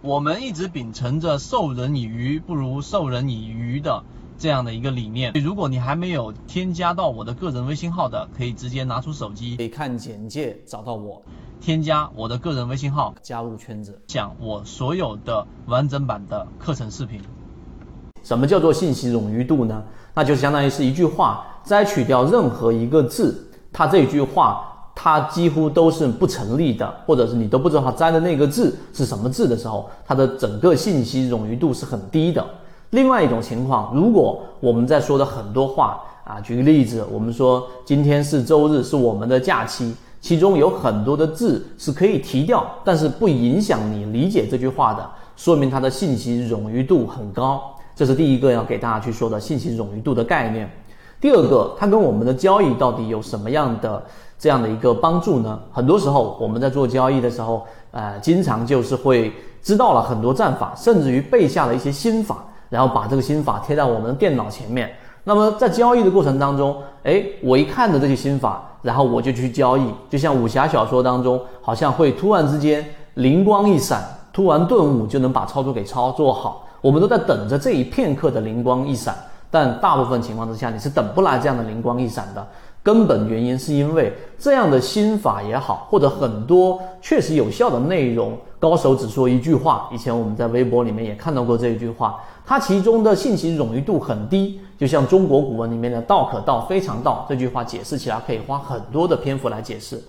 我们一直秉承着授人以鱼不如授人以渔的这样的一个理念。如果你还没有添加到我的个人微信号的，可以直接拿出手机，可以看简介找到我，添加我的个人微信号，加入圈子，讲我所有的完整版的课程视频。什么叫做信息冗余度呢？那就相当于是一句话摘取掉任何一个字，它这句话。它几乎都是不成立的，或者是你都不知道它摘的那个字是什么字的时候，它的整个信息冗余度是很低的。另外一种情况，如果我们在说的很多话啊，举个例子，我们说今天是周日，是我们的假期，其中有很多的字是可以提掉，但是不影响你理解这句话的，说明它的信息冗余度很高。这是第一个要给大家去说的信息冗余度的概念。第二个，它跟我们的交易到底有什么样的？这样的一个帮助呢，很多时候我们在做交易的时候，呃，经常就是会知道了很多战法，甚至于背下了一些心法，然后把这个心法贴在我们的电脑前面。那么在交易的过程当中，哎，我一看着这些心法，然后我就去交易，就像武侠小说当中，好像会突然之间灵光一闪，突然顿悟就能把操作给操作好。我们都在等着这一片刻的灵光一闪，但大部分情况之下，你是等不来这样的灵光一闪的。根本原因是因为这样的心法也好，或者很多确实有效的内容，高手只说一句话。以前我们在微博里面也看到过这一句话，它其中的信息冗余度很低，就像中国古文里面的“道可道，非常道”这句话解释起来可以花很多的篇幅来解释。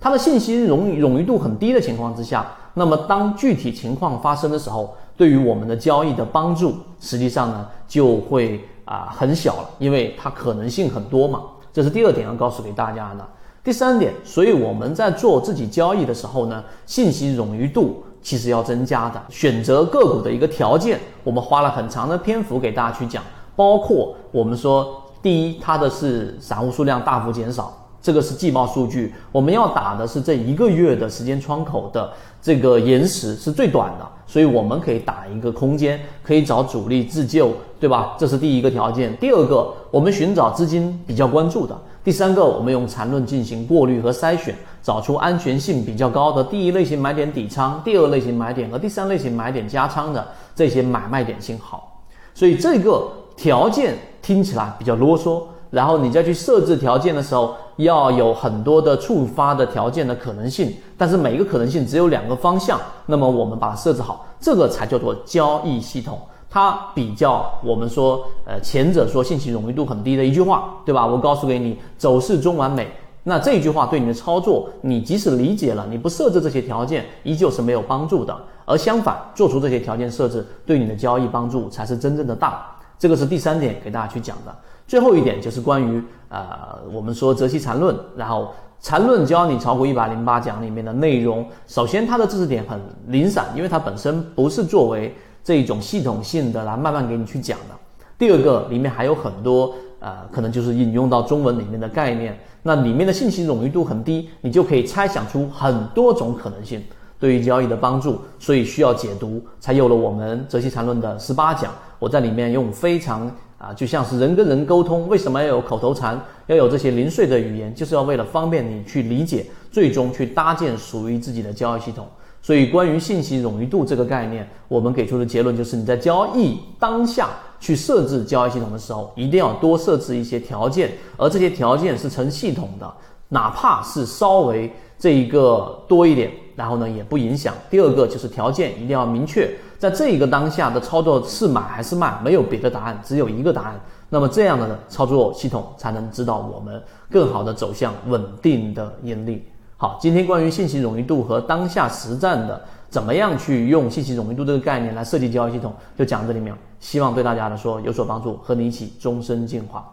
它的信息冗冗余度很低的情况之下，那么当具体情况发生的时候，对于我们的交易的帮助，实际上呢就会啊很小了，因为它可能性很多嘛。这是第二点要告诉给大家的。第三点，所以我们在做自己交易的时候呢，信息冗余度其实要增加的。选择个股的一个条件，我们花了很长的篇幅给大家去讲，包括我们说，第一，它的是散户数量大幅减少。这个是季报数据，我们要打的是这一个月的时间窗口的这个延时是最短的，所以我们可以打一个空间，可以找主力自救，对吧？这是第一个条件。第二个，我们寻找资金比较关注的。第三个，我们用缠论进行过滤和筛选，找出安全性比较高的第一类型买点底仓，第二类型买点和第三类型买点加仓的这些买卖点信号。所以这个条件听起来比较啰嗦。然后你再去设置条件的时候，要有很多的触发的条件的可能性，但是每一个可能性只有两个方向，那么我们把它设置好，这个才叫做交易系统。它比较我们说，呃，前者说信息冗余度很低的一句话，对吧？我告诉给你走势中完美，那这句话对你的操作，你即使理解了，你不设置这些条件，依旧是没有帮助的。而相反，做出这些条件设置，对你的交易帮助才是真正的大。这个是第三点给大家去讲的。最后一点就是关于呃，我们说择期缠论，然后缠论教你炒股一百零八讲里面的内容。首先，它的知识点很零散，因为它本身不是作为这种系统性的来慢慢给你去讲的。第二个，里面还有很多呃，可能就是引用到中文里面的概念，那里面的信息冗余度很低，你就可以猜想出很多种可能性，对于交易的帮助。所以需要解读，才有了我们择期缠论的十八讲。我在里面用非常。啊，就像是人跟人沟通，为什么要有口头禅，要有这些零碎的语言，就是要为了方便你去理解，最终去搭建属于自己的交易系统。所以，关于信息冗余度这个概念，我们给出的结论就是，你在交易当下去设置交易系统的时候，一定要多设置一些条件，而这些条件是成系统的，哪怕是稍微这一个多一点。然后呢，也不影响。第二个就是条件一定要明确，在这一个当下的操作是买还是卖，没有别的答案，只有一个答案。那么这样的操作系统才能指导我们更好的走向稳定的盈利。好，今天关于信息冗余度和当下实战的怎么样去用信息冗余度这个概念来设计交易系统，就讲这里面，希望对大家来说有所帮助，和你一起终身进化。